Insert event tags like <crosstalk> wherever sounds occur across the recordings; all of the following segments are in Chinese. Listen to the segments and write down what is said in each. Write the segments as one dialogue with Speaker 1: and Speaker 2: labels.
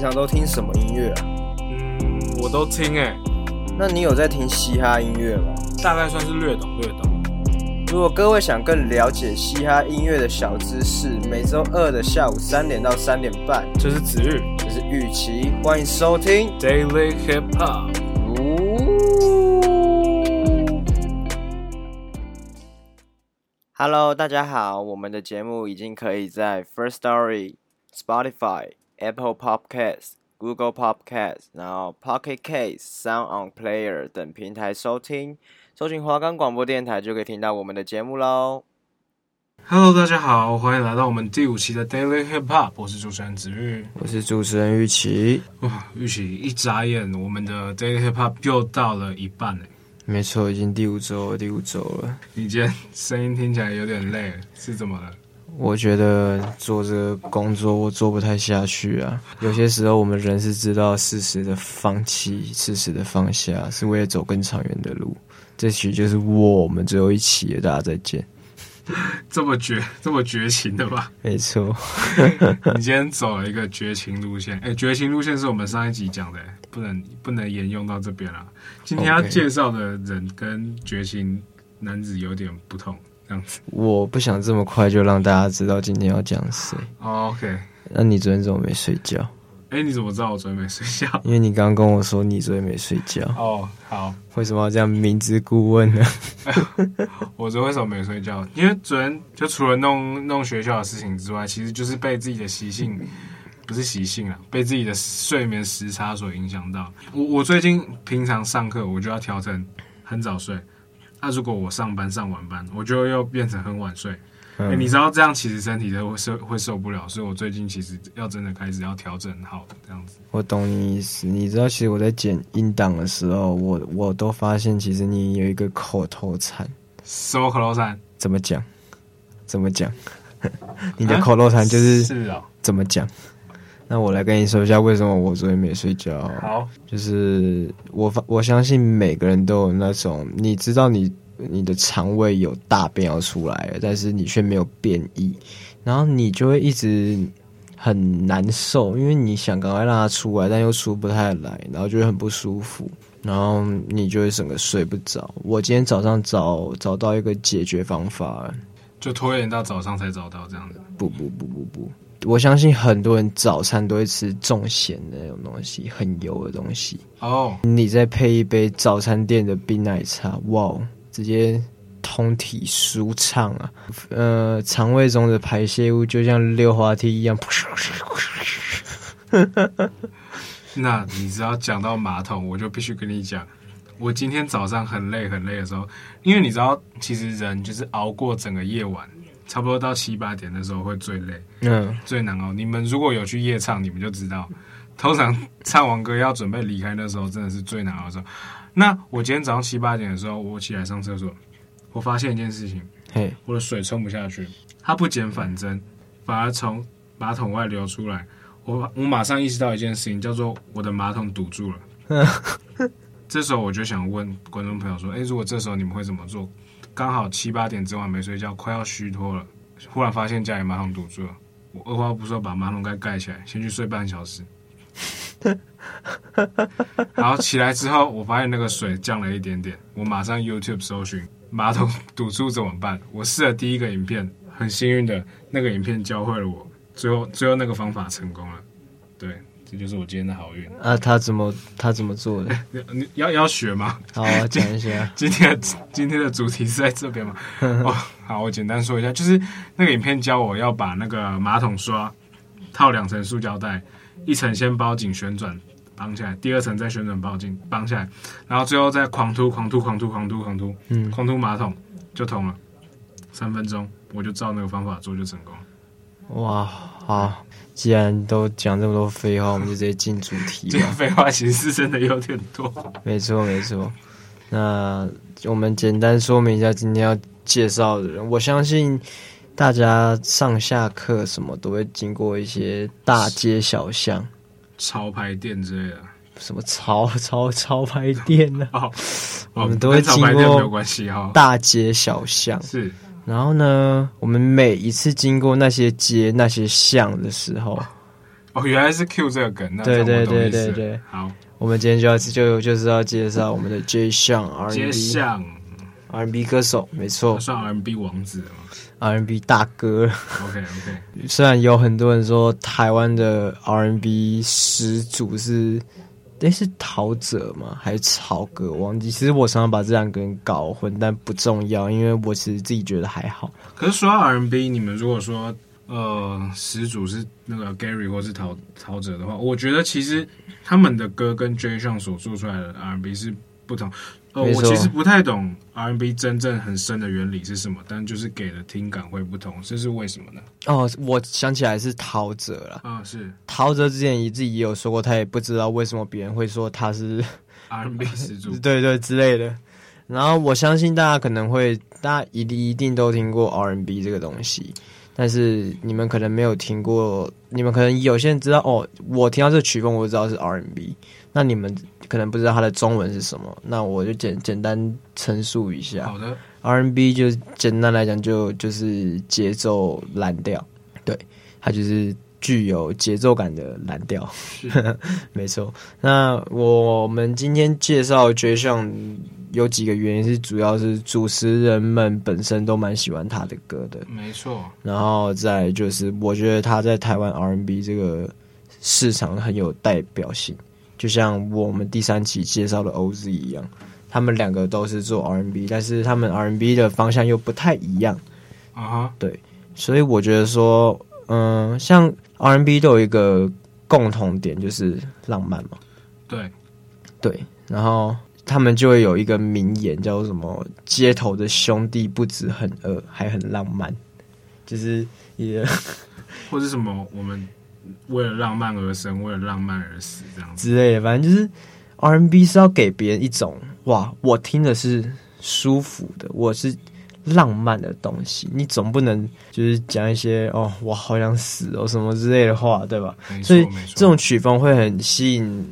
Speaker 1: 平常都听什么音乐啊？
Speaker 2: 嗯，我都听哎。
Speaker 1: 那你有在听嘻哈音乐吗？
Speaker 2: 大概算是略懂略懂。
Speaker 1: 如果各位想更了解嘻哈音乐的小知识，每周二的下午三点到三点半，
Speaker 2: 这是子玉，
Speaker 1: 这是玉琪，欢迎收听
Speaker 2: Daily Hip Hop。
Speaker 1: Hello，大家好，我们的节目已经可以在 First Story、Spotify。Apple Podcast、Google Podcast，然后 Pocket Cast、Sound On Player 等平台收听，搜寻华冈广播电台就可以听到我们的节目喽。
Speaker 2: Hello，大家好，欢迎来到我们第五期的 Daily Hip Hop，我是主持人子玉，
Speaker 1: 我是主持人玉琪。
Speaker 2: 哇，玉琪，一眨眼，我们的 Daily Hip Hop 又到了一半嘞。
Speaker 1: 没错，已经第五周了，第五周了。
Speaker 2: 你今天声音听起来有点累，是怎么了？
Speaker 1: 我觉得做这个工作我做不太下去啊。有些时候我们人是知道适时的放弃，适时的放下，是为了走更长远的路。这期就是我们最后一期了，大家再见。
Speaker 2: 这么绝，这么绝情的吧？
Speaker 1: 没错，
Speaker 2: 你今天走了一个绝情路线。哎，绝情路线是我们上一集讲的，不能不能沿用到这边了。今天要介绍的人跟绝情男子有点不同。
Speaker 1: 我不想这么快就让大家知道今天要讲谁。
Speaker 2: Oh, OK，
Speaker 1: 那你昨天怎么没睡觉？
Speaker 2: 哎、欸，你怎么知道我昨天没睡觉？<laughs>
Speaker 1: 因为你刚刚跟我说你昨天没睡觉。哦
Speaker 2: ，oh, 好。
Speaker 1: 为什么要这样明知故问呢？<laughs>
Speaker 2: 我昨天为什么没睡觉？因为昨天就除了弄弄学校的事情之外，其实就是被自己的习性，不是习性啊，被自己的睡眠时差所影响到。我我最近平常上课我就要调成很早睡。那、啊、如果我上班上晚班，我就又变成很晚睡。嗯欸、你知道这样其实身体都会受会受不了，所以我最近其实要真的开始要调整好这样子。
Speaker 1: 我懂你意思。你知道，其实我在剪音档的时候，我我都发现，其实你有一个口头禅。
Speaker 2: 什么口头禅？
Speaker 1: 怎么讲？怎么讲？<laughs> 你的口头禅就是
Speaker 2: 是啊？
Speaker 1: 怎么讲？那我来跟你说一下为什么我昨天没睡觉。
Speaker 2: 好，
Speaker 1: 就是我我相信每个人都有那种，你知道你你的肠胃有大便要出来了，但是你却没有便意，然后你就会一直很难受，因为你想赶快让它出来，但又出不太来，然后就会很不舒服，然后你就会整个睡不着。我今天早上找找到一个解决方法，
Speaker 2: 就拖延到早上才找到这样子。
Speaker 1: 不不不不不。我相信很多人早餐都会吃重咸的那种东西，很油的东西。
Speaker 2: 哦，oh.
Speaker 1: 你再配一杯早餐店的冰奶茶，哇，直接通体舒畅啊！呃，肠胃中的排泄物就像溜滑梯一样。<laughs>
Speaker 2: 那你只要讲到马桶，我就必须跟你讲，我今天早上很累很累的时候，因为你知道，其实人就是熬过整个夜晚。差不多到七八点的时候会最累，嗯，最难熬。你们如果有去夜唱，你们就知道，通常唱完歌要准备离开的时候，真的是最难熬的时候。那我今天早上七八点的时候，我起来上厕所，我发现一件事情，嘿，我的水冲不下去，它不减反增，反而从马桶外流出来。我我马上意识到一件事情，叫做我的马桶堵住了。<laughs> 这时候我就想问观众朋友说，诶，如果这时候你们会怎么做？刚好七八点，昨晚没睡觉，快要虚脱了。忽然发现家里马桶堵住了，我二话不说把马桶盖盖起来，先去睡半小时。<laughs> 然后起来之后，我发现那个水降了一点点，我马上 YouTube 搜寻马桶堵住怎么办。我试了第一个影片，很幸运的那个影片教会了我，最后最后那个方法成功了。对。这就是我今天的好运
Speaker 1: 啊！他怎么他怎么做的？<laughs>
Speaker 2: 你要要学吗？
Speaker 1: 好，我讲一下。<laughs>
Speaker 2: 今天今天的主题是在这边吗？<laughs> 哦，好，我简单说一下，就是那个影片教我要把那个马桶刷套两层塑胶袋，一层先包紧旋转绑起来，第二层再旋转包紧绑起来，然后最后再狂突狂突狂突狂突狂突，嗯，狂突马桶就通了。三分钟，我就照那个方法做就成功了。
Speaker 1: 哇，好。既然都讲这么多废话，我们就直接进主题吧。
Speaker 2: 这个废话其实是真的有点多。
Speaker 1: 没错，没错。那我们简单说明一下今天要介绍的人。我相信大家上下课什么都会经过一些大街小巷、
Speaker 2: 潮牌店之类的。
Speaker 1: 什么潮 <laughs> 潮潮牌店呢、啊？<laughs>
Speaker 2: 哦，
Speaker 1: 我们都会经过大街小巷。
Speaker 2: 是。
Speaker 1: 然后呢，我们每一次经过那些街、那些巷的时候，
Speaker 2: 哦，原来是 Q 这个梗。
Speaker 1: 对对对对对。
Speaker 2: 好，
Speaker 1: 我们今天就要就就是要介绍我们的 Jay Sean R&B。
Speaker 2: 街巷
Speaker 1: R&B 歌手，没错，
Speaker 2: 算 R&B 王子了吗
Speaker 1: ？R&B 大哥。
Speaker 2: OK OK。<laughs>
Speaker 1: 虽然有很多人说台湾的 R&B 始祖是。但，是陶喆吗？还是曹格？忘记。其实我常常把这两个人搞混，但不重要，因为我其实自己觉得还好。
Speaker 2: 可是说到 R&B，你们如果说呃始祖是那个 Gary 或是陶陶喆的话，我觉得其实他们的歌跟 Jay s h n 所做出来的 R&B 是不同。呃，我其实不太懂 R&B 真正很深的原理是什么，但就是给的听感会不同，这是为什么呢？
Speaker 1: 哦，我想起来是陶喆了。
Speaker 2: 啊、哦，是
Speaker 1: 陶喆之前也自己也有说过，他也不知道为什么别人会说他是 <laughs>
Speaker 2: 祖，
Speaker 1: 对对之类的。然后我相信大家可能会，大家一定一定都听过 R&B 这个东西，但是你们可能没有听过，你们可能有些人知道哦，我听到这个曲风，我就知道是 R&B。那你们可能不知道它的中文是什么，那我就简简单陈述一下。
Speaker 2: 好的
Speaker 1: ，R&B 就简单来讲就就是节奏蓝调，对，它就是具有节奏感的蓝调，<laughs> 没错。那我们今天介绍 Jay Sean 有几个原因是，主要是主持人们本身都蛮喜欢他的歌的，
Speaker 2: 没错。
Speaker 1: 然后再就是，我觉得他在台湾 R&B 这个市场很有代表性。就像我们第三期介绍的 OZ 一样，他们两个都是做 R&B，但是他们 R&B 的方向又不太一样
Speaker 2: 啊。Uh huh.
Speaker 1: 对，所以我觉得说，嗯、呃，像 R&B 都有一个共同点，就是浪漫嘛。
Speaker 2: 对，
Speaker 1: 对，然后他们就会有一个名言，叫做什么“街头的兄弟不止很饿，还很浪漫”，就是也 <laughs>
Speaker 2: 或是什么我们。为了浪漫而生，为了浪漫而死，这样子
Speaker 1: 之类的，反正就是 R&B 是要给别人一种哇，我听的是舒服的，我是浪漫的东西。你总不能就是讲一些哦，我好想死哦什么之类的话，对吧？所以这种曲风会很吸引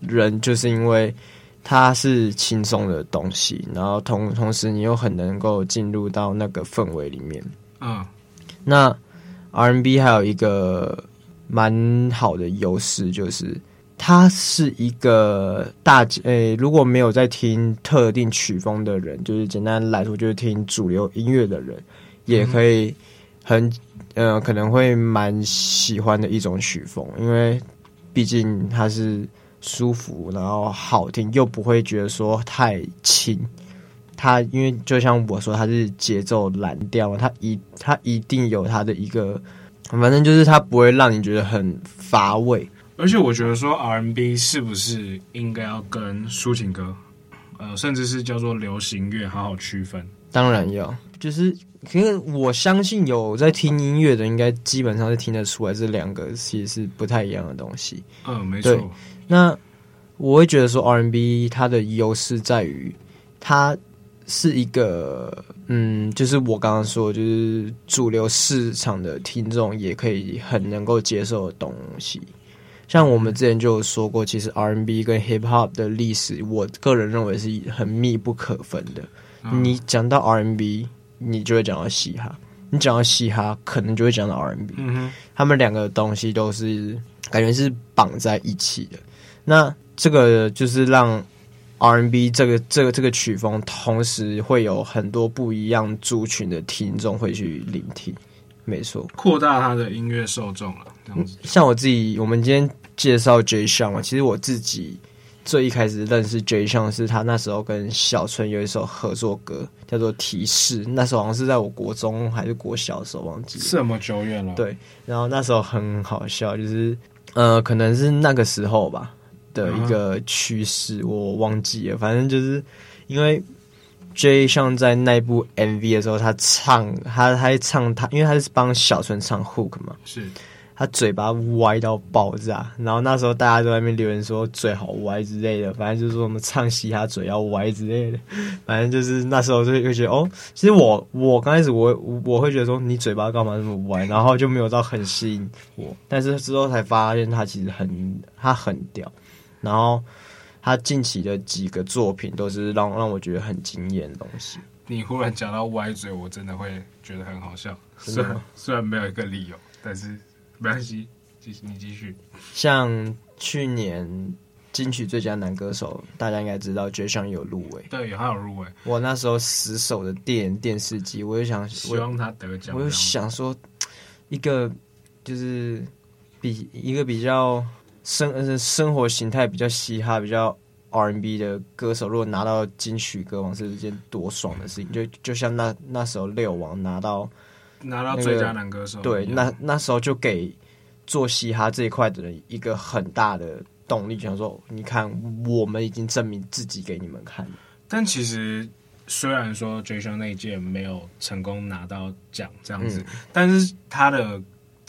Speaker 1: 人，就是因为它是轻松的东西，然后同同时你又很能够进入到那个氛围里面。
Speaker 2: 嗯，
Speaker 1: 那 R&B 还有一个。蛮好的优势就是，它是一个大诶、欸，如果没有在听特定曲风的人，就是简单来说，就是听主流音乐的人，也可以很呃，可能会蛮喜欢的一种曲风，因为毕竟它是舒服，然后好听，又不会觉得说太轻。它因为就像我说，它是节奏蓝调，它一它一定有它的一个。反正就是它不会让你觉得很乏味，
Speaker 2: 而且我觉得说 R&B 是不是应该要跟抒情歌，呃，甚至是叫做流行乐好好区分？
Speaker 1: 当然要，就是因为我相信有在听音乐的，应该基本上是听得出来这两个其实是不太一样的东西。
Speaker 2: 嗯，没错。
Speaker 1: 对，那我会觉得说 R&B 它的优势在于它。是一个，嗯，就是我刚刚说，就是主流市场的听众也可以很能够接受的东西。像我们之前就有说过，其实 R&B 跟 Hip Hop 的历史，我个人认为是很密不可分的。嗯、你讲到 R&B，你就会讲到嘻哈；你讲到嘻哈，可能就会讲到 R&B。
Speaker 2: 嗯哼，
Speaker 1: 他们两个东西都是感觉是绑在一起的。那这个就是让。R&B 这个这个这个曲风，同时会有很多不一样族群的听众会去聆听，没错，
Speaker 2: 扩大他的音乐受众了。这样子，
Speaker 1: 像我自己，我们今天介绍 Jay Sean 嘛，其实我自己最一开始认识 Jay Sean 是他那时候跟小春有一首合作歌，叫做《提示》，那时候好像是在我国中还是国小的时候，忘记
Speaker 2: 这么久远了。
Speaker 1: 对，然后那时候很好笑，就是呃，可能是那个时候吧。的一个趋势，我忘记了。反正就是因为 Jay Sean 在那部 MV 的时候，他唱，他他唱他，因为他是帮小春唱 Hook 嘛，
Speaker 2: 是，
Speaker 1: 他嘴巴歪到爆炸，然后那时候大家都在那边留言说嘴好歪之类的，反正就是说我们唱嘻哈嘴要歪之类的，<laughs> 反正就是那时候就会觉得哦，其实我我刚开始我我会觉得说你嘴巴干嘛那么歪，然后就没有到很吸引我，但是之后才发现他其实很他很屌，然后他近期的几个作品都是让让我觉得很惊艳的东西。
Speaker 2: 你忽然讲到歪嘴，我真的会觉得很好笑，虽然虽然没有一个理由，但是。没关系，继续你继续。
Speaker 1: 像去年金曲最佳男歌手，大家应该知道，Jay Sean 有入围。
Speaker 2: 对，有他有入围。
Speaker 1: 我那时候死守的电电视机，我就想
Speaker 2: 希望他得奖。
Speaker 1: 我就想说，一个就是比一个比较生生活形态比较嘻哈、比较 R&B 的歌手，如果拿到金曲歌王，是一件多爽的事情。就就像那那时候六王拿到。
Speaker 2: 拿到最佳男歌手，
Speaker 1: 对，那那时候就给做嘻哈这一块的人一个很大的动力，想说，你看，我们已经证明自己给你们看。
Speaker 2: 但其实，虽然说 Sean 那一届没有成功拿到奖这样子，嗯、但是他的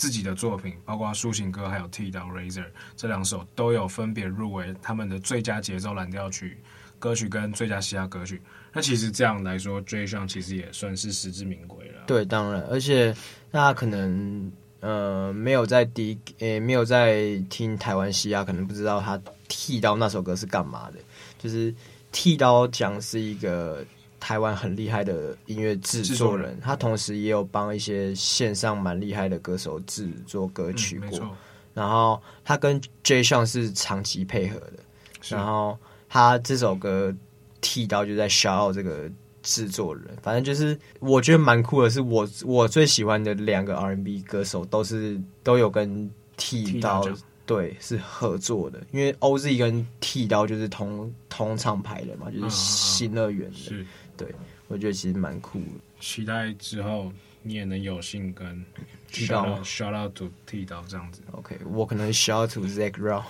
Speaker 2: 自己的作品，包括《抒情歌》还有《剃刀 Razor》这两首，都有分别入围他们的最佳节奏蓝调曲歌曲跟最佳嘻哈歌曲。那其实这样来说，Jay Sean 其实也算是实至名归了。
Speaker 1: 对，当然，而且大家可能呃没有在第诶没有在听台湾戏啊，可能不知道他剃刀那首歌是干嘛的。就是剃刀奖是一个台湾很厉害的音乐制作人，他同时也有帮一些线上蛮厉害的歌手制作歌曲过。嗯、然后他跟 Jay Sean 是长期配合的，然后他这首歌。剃刀就在 shout 这个制作人，反正就是我觉得蛮酷的，是我我最喜欢的两个 R&B 歌手都是都有跟剃刀对是合作的，因为 OZ 跟剃刀就是同同厂牌的嘛，就是新乐园的，是对，我觉得其实蛮酷的，
Speaker 2: 期待之后你也能有幸跟。剃刀，shout out to 剃刀这样子。
Speaker 1: OK，我可能 shout out to Zack Rao。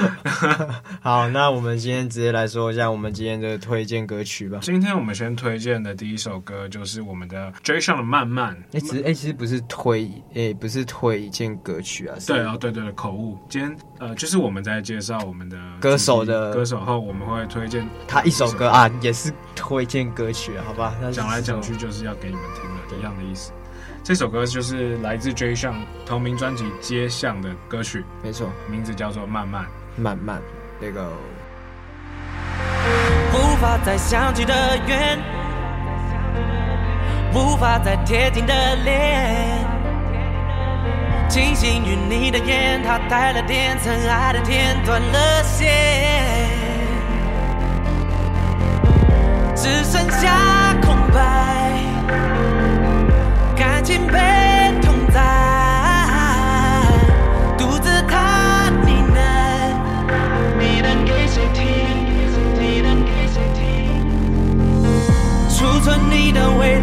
Speaker 1: <laughs> 好，那我们今天直接来说一下我们今天的推荐歌曲吧。
Speaker 2: 今天我们先推荐的第一首歌就是我们的 Jay Sean 的《慢慢》。
Speaker 1: 哎、欸，其实哎、欸，其实不是推，哎、欸，不是推荐歌曲啊。
Speaker 2: 对啊，对对对，口误。今天呃，就是我们在介绍我们的
Speaker 1: 歌手的
Speaker 2: 歌手后，我们会推荐
Speaker 1: 他一首歌啊，也是推荐歌曲，好吧？
Speaker 2: 讲来讲去就是要给你们听的一样的意思。这首歌就是来自 Jay Sean 同名专辑《街巷》的歌曲，
Speaker 1: 没错，
Speaker 2: 名字叫做《慢慢。
Speaker 1: 慢慢》。那个
Speaker 3: 无法再想起的远，无法再贴近的脸，庆幸于你的眼，它带了点曾爱的甜，断了线，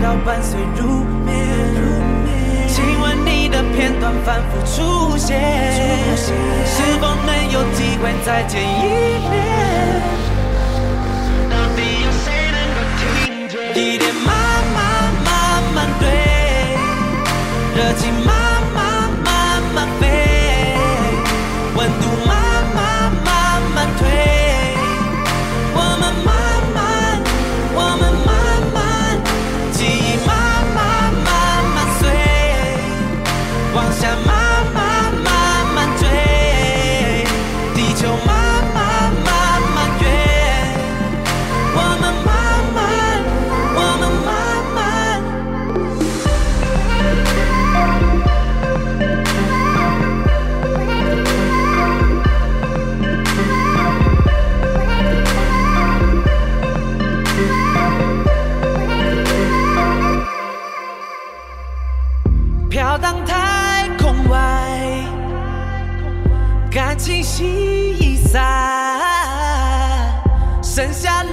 Speaker 3: 要伴随入眠，亲吻你的片段反复出现，是否能有机会再见一面？到底有谁能够听见？一点慢慢慢慢对。热情慢 time I 感情稀散，剩下了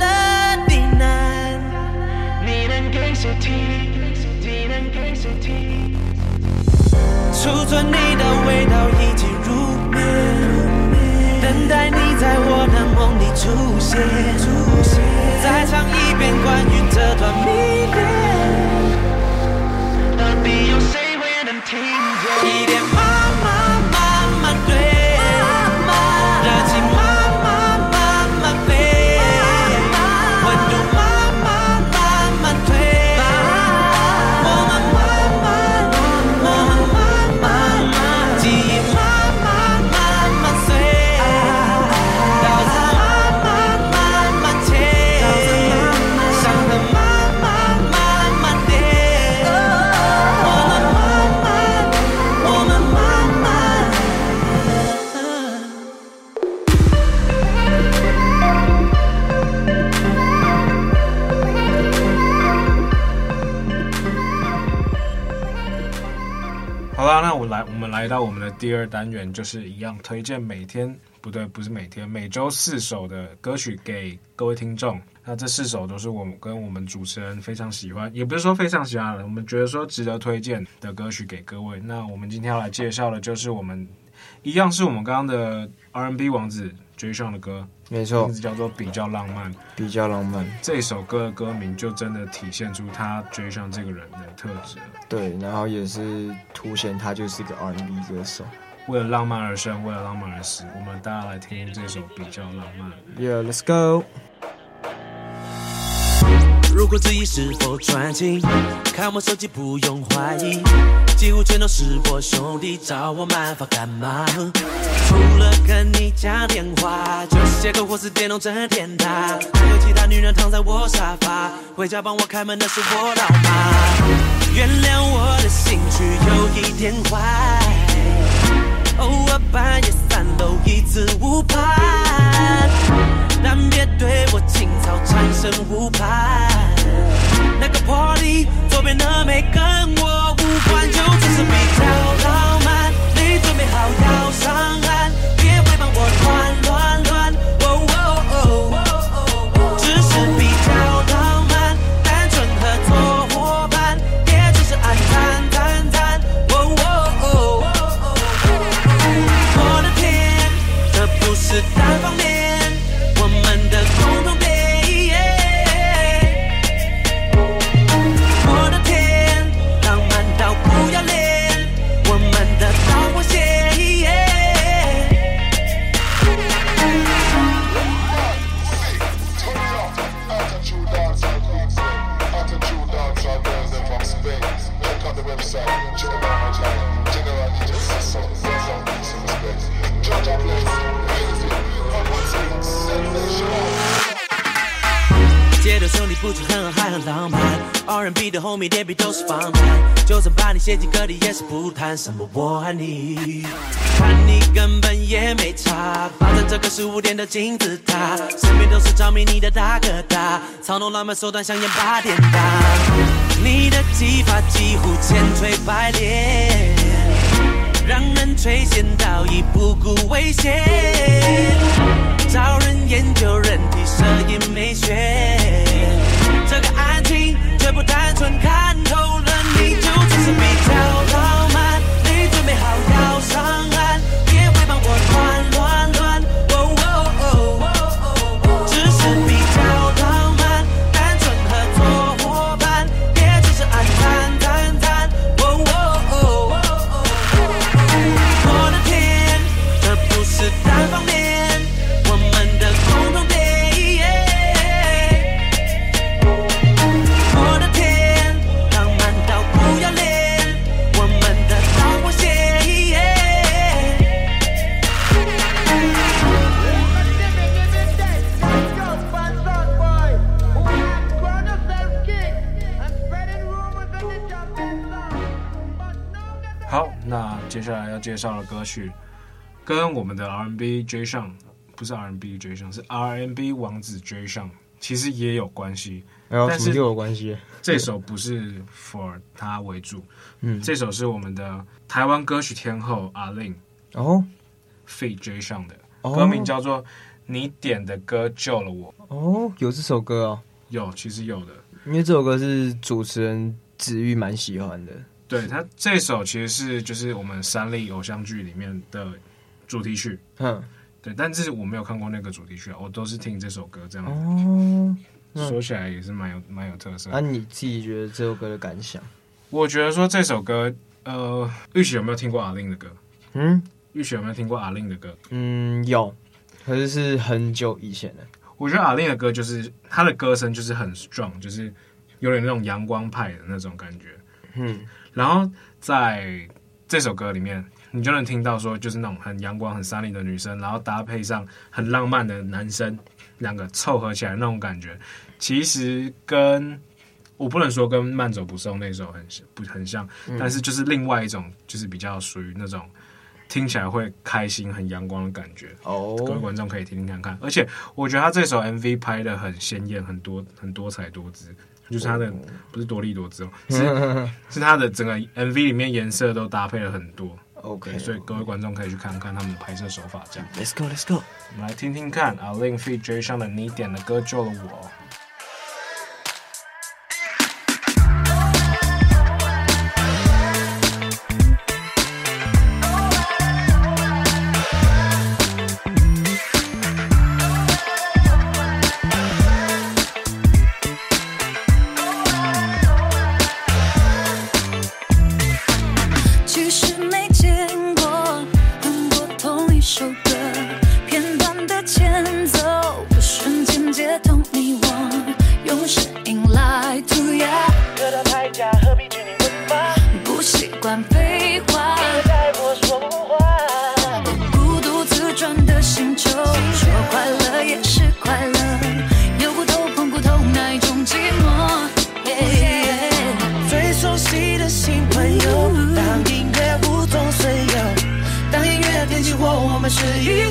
Speaker 3: 呢喃。你能给谁听？你能给谁听？储存你的味道已经入眠，等待你在我的梦里出现。再唱一遍关于这段迷
Speaker 2: 恋，第二单元，就是一样推荐每天不对，不是每天，每周四首的歌曲给各位听众。那这四首都是我们跟我们主持人非常喜欢，也不是说非常喜欢的，我们觉得说值得推荐的歌曲给各位。那我们今天要来介绍的就是我们一样是我们刚刚的 R&B 王子 Jay Sean 的歌，
Speaker 1: 没错，
Speaker 2: 名字叫做比较浪漫。
Speaker 1: 比较浪漫
Speaker 2: 这首歌的歌名就真的体现出他 Jay Sean 这个人的特质。
Speaker 1: 对，然后也是凸显他就是一个 R&B 歌手。
Speaker 2: 为了浪漫而生，为了浪漫而死。我们大家来听这首比较浪漫。
Speaker 1: Yeah，let's go。
Speaker 3: 如果质疑是否专情，看我手机不用怀疑，几乎全都是我兄弟找我麻烦干嘛？除了跟你讲电话，就写歌或是电动整天打，还有其他女人躺在我沙发，回家帮我开门的是我老妈。原谅我的兴趣有一点坏，偶尔半夜三楼一次误判，但别对我情操产生误判。不仅很嗨很浪漫，R&B 的 homie 脸皮都是防弹，就算把你写进歌里也是不谈什么我爱你，看你根本也没差，霸占这个十五点的金字塔，身边都是着迷你的大哥大，操弄浪漫手段像演八点档，你的技法几乎千锤百炼，让人垂涎到已不顾危险，找人研究人体摄影美学。这个爱情绝不单纯，看透了你就只是比
Speaker 2: 较介绍的歌曲，跟我们的 R&B Jay Sean 不是 R&B Jay Sean，是 R&B 王子 Jay Sean，其实也有关系，
Speaker 1: 哎、
Speaker 2: 但是
Speaker 1: 有关系。
Speaker 2: 这首不是 for 他为主，
Speaker 1: 嗯，
Speaker 2: 这首是我们的台湾歌曲天后 A-Lin
Speaker 1: 哦
Speaker 2: ，feat Jay Sean 的、
Speaker 1: 哦、
Speaker 2: 歌名叫做《你点的歌救了我》。
Speaker 1: 哦，有这首歌哦，
Speaker 2: 有，其实有的，
Speaker 1: 因为这首歌是主持人子玉蛮喜欢的。
Speaker 2: 对，他这首其实是就是我们三立偶像剧里面的主题曲，
Speaker 1: 嗯，
Speaker 2: 对，但是我没有看过那个主题曲，我都是听这首歌这样子。
Speaker 1: 哦，
Speaker 2: 说起来也是蛮有蛮有特色。
Speaker 1: 那、啊、你自己觉得这首歌的感想？
Speaker 2: 我觉得说这首歌，呃，玉玺有没有听过 A-Lin 的歌？
Speaker 1: 嗯，
Speaker 2: 玉玺有没有听过 A-Lin 的歌？
Speaker 1: 嗯，有，可是是很久以前的。
Speaker 2: 我觉得 A-Lin 的歌就是他的歌声就是很 strong，就是有点那种阳光派的那种感觉。
Speaker 1: 嗯。
Speaker 2: 然后在这首歌里面，你就能听到说，就是那种很阳光、很 sunny 的女生，然后搭配上很浪漫的男生，两个凑合起来那种感觉，其实跟我不能说跟慢走不送那首很不很像，但是就是另外一种，就是比较属于那种听起来会开心、很阳光的感觉。哦，各位观众可以听听看看。而且我觉得他这首 MV 拍的很鲜艳，很多很多彩多姿。就是他的不是多利多姿哦，是 <laughs> 是他的整个 MV 里面颜色都搭配了很多
Speaker 1: ，OK，
Speaker 4: 所以各位观众可以去看看他们的拍摄手法。这样
Speaker 1: ，Let's go，Let's go，
Speaker 4: 我们来听听看啊，A-Lin feat. Jay Sean 的你点的歌救了我。不习惯废话。
Speaker 3: 太多说不
Speaker 4: 孤独自转的星球说快乐也是快乐有骨头碰骨头那一种寂寞。
Speaker 3: 最熟悉的新朋友当音乐无种所有当音乐点起火
Speaker 4: 我们是一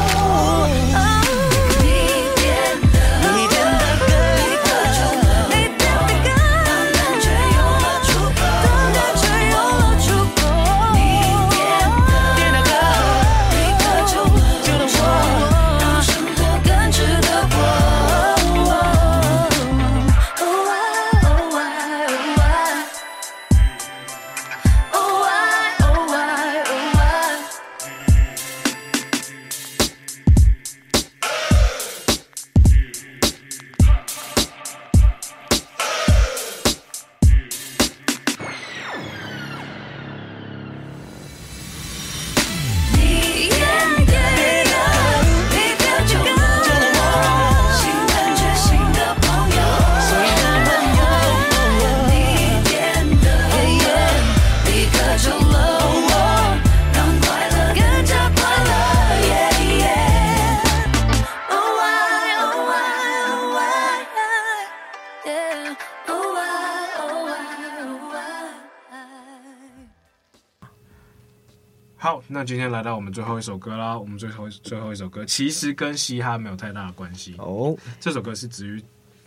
Speaker 4: 我们最后一首歌啦。我们最后最后一首歌其实跟嘻哈没有太大的关系
Speaker 1: 哦。
Speaker 4: 这首歌是子瑜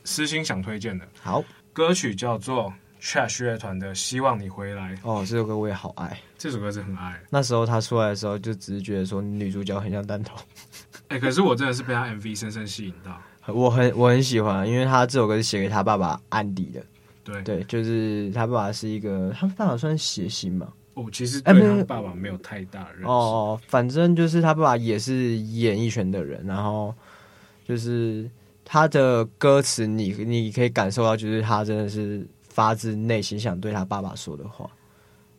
Speaker 4: 私心想推荐的。
Speaker 1: 好，
Speaker 4: 歌曲叫做 Trash 乐团的《希望你回来》。
Speaker 1: 哦，这首歌我也好爱。
Speaker 4: 这首歌是很爱。
Speaker 1: 那时候他出来的时候，就只是觉得说女主角很像弹头。<laughs>
Speaker 4: 哎、欸，可是我真的是被他 MV 深深吸引到。
Speaker 1: 我很我很喜欢，因为他这首歌是写给他爸爸安迪的。
Speaker 4: 对
Speaker 1: 对，就是他爸爸是一个，他爸爸算谐星嘛。
Speaker 4: 哦，其实对他爸爸没有太大认识。
Speaker 1: 哦，反正就是他爸爸也是演艺圈的人，然后就是他的歌词，你你可以感受到，就是他真的是发自内心想对他爸爸说的话。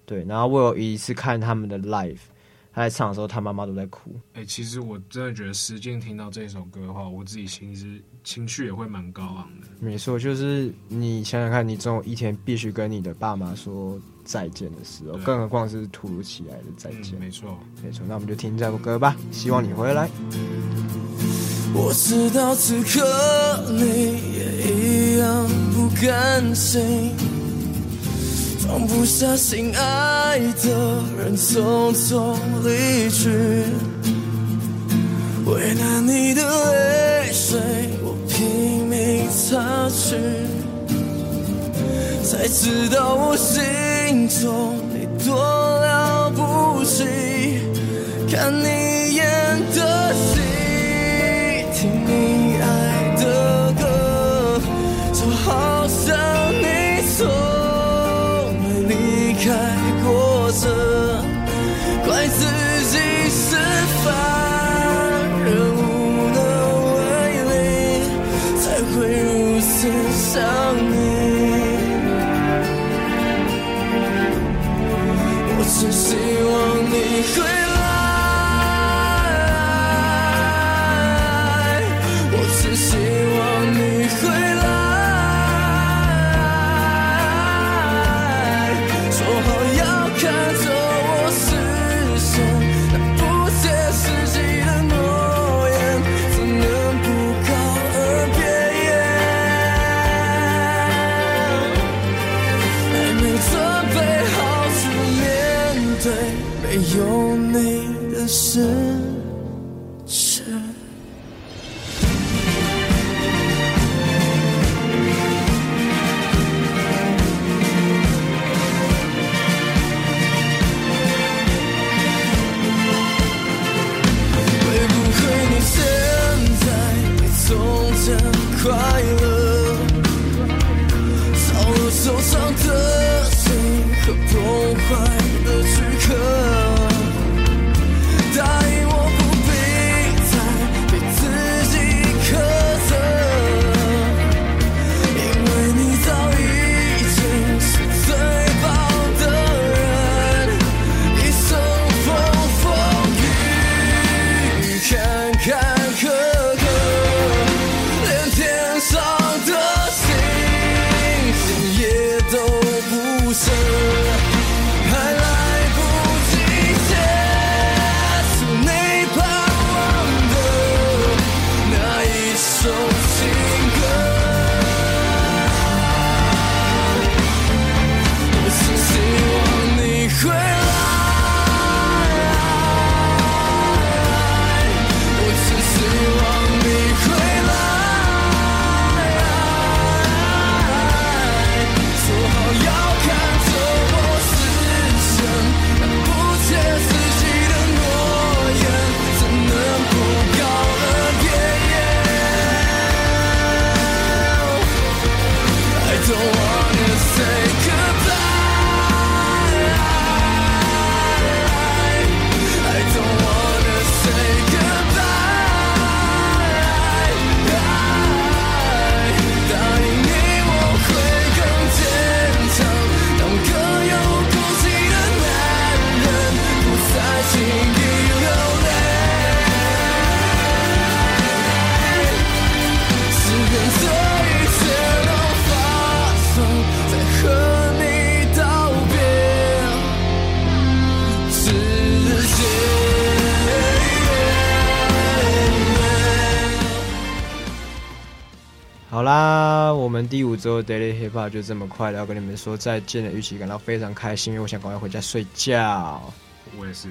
Speaker 1: 对，然后我有一次看他们的 live，他在唱的时候，他妈妈都在哭。
Speaker 4: 哎、欸，其实我真的觉得，实际听到这首歌的话，我自己其实情绪也会蛮高昂的。
Speaker 1: 没错，就是你想想看，你总有一天必须跟你的爸妈说再见的时候，更何况是突如其来的再见。
Speaker 4: 嗯、没错，
Speaker 1: 没错。那我们就听这首歌吧。希望你回来。
Speaker 5: 我知道此刻你也一样不甘心，放不下心爱的人匆匆离去，为难你的泪水，我拼命擦去，才知道我心中你多了不起，看你你好
Speaker 1: 啦，我们第五周 Daily Hip Hop 就这么快的，要跟你们说再见了，预期感到非常开心，因为我想赶快回家睡觉。
Speaker 2: 我也是，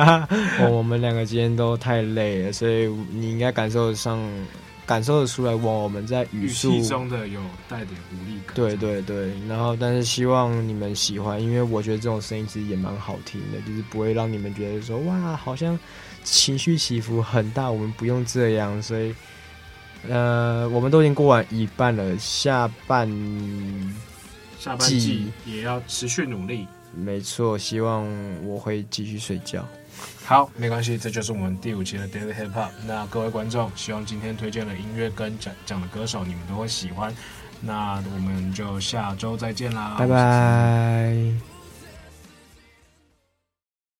Speaker 2: <laughs>
Speaker 1: 我们两个今天都太累了，所以你应该感受上感受得出来，我们在语速
Speaker 2: 中的有带点无力感。
Speaker 1: 对对对，然后但是希望你们喜欢，因为我觉得这种声音其实也蛮好听的，就是不会让你们觉得说哇，好像情绪起伏很大，我们不用这样，所以。呃，我们都已经过完一半了，下半
Speaker 2: 下半季也要持续努力。
Speaker 1: 没错，希望我会继续睡觉。
Speaker 2: 好，没关系，这就是我们第五期的 Daily Hip Hop。那各位观众，希望今天推荐的音乐跟讲讲的歌手你们都会喜欢。那我们就下周再见啦，
Speaker 1: 拜拜。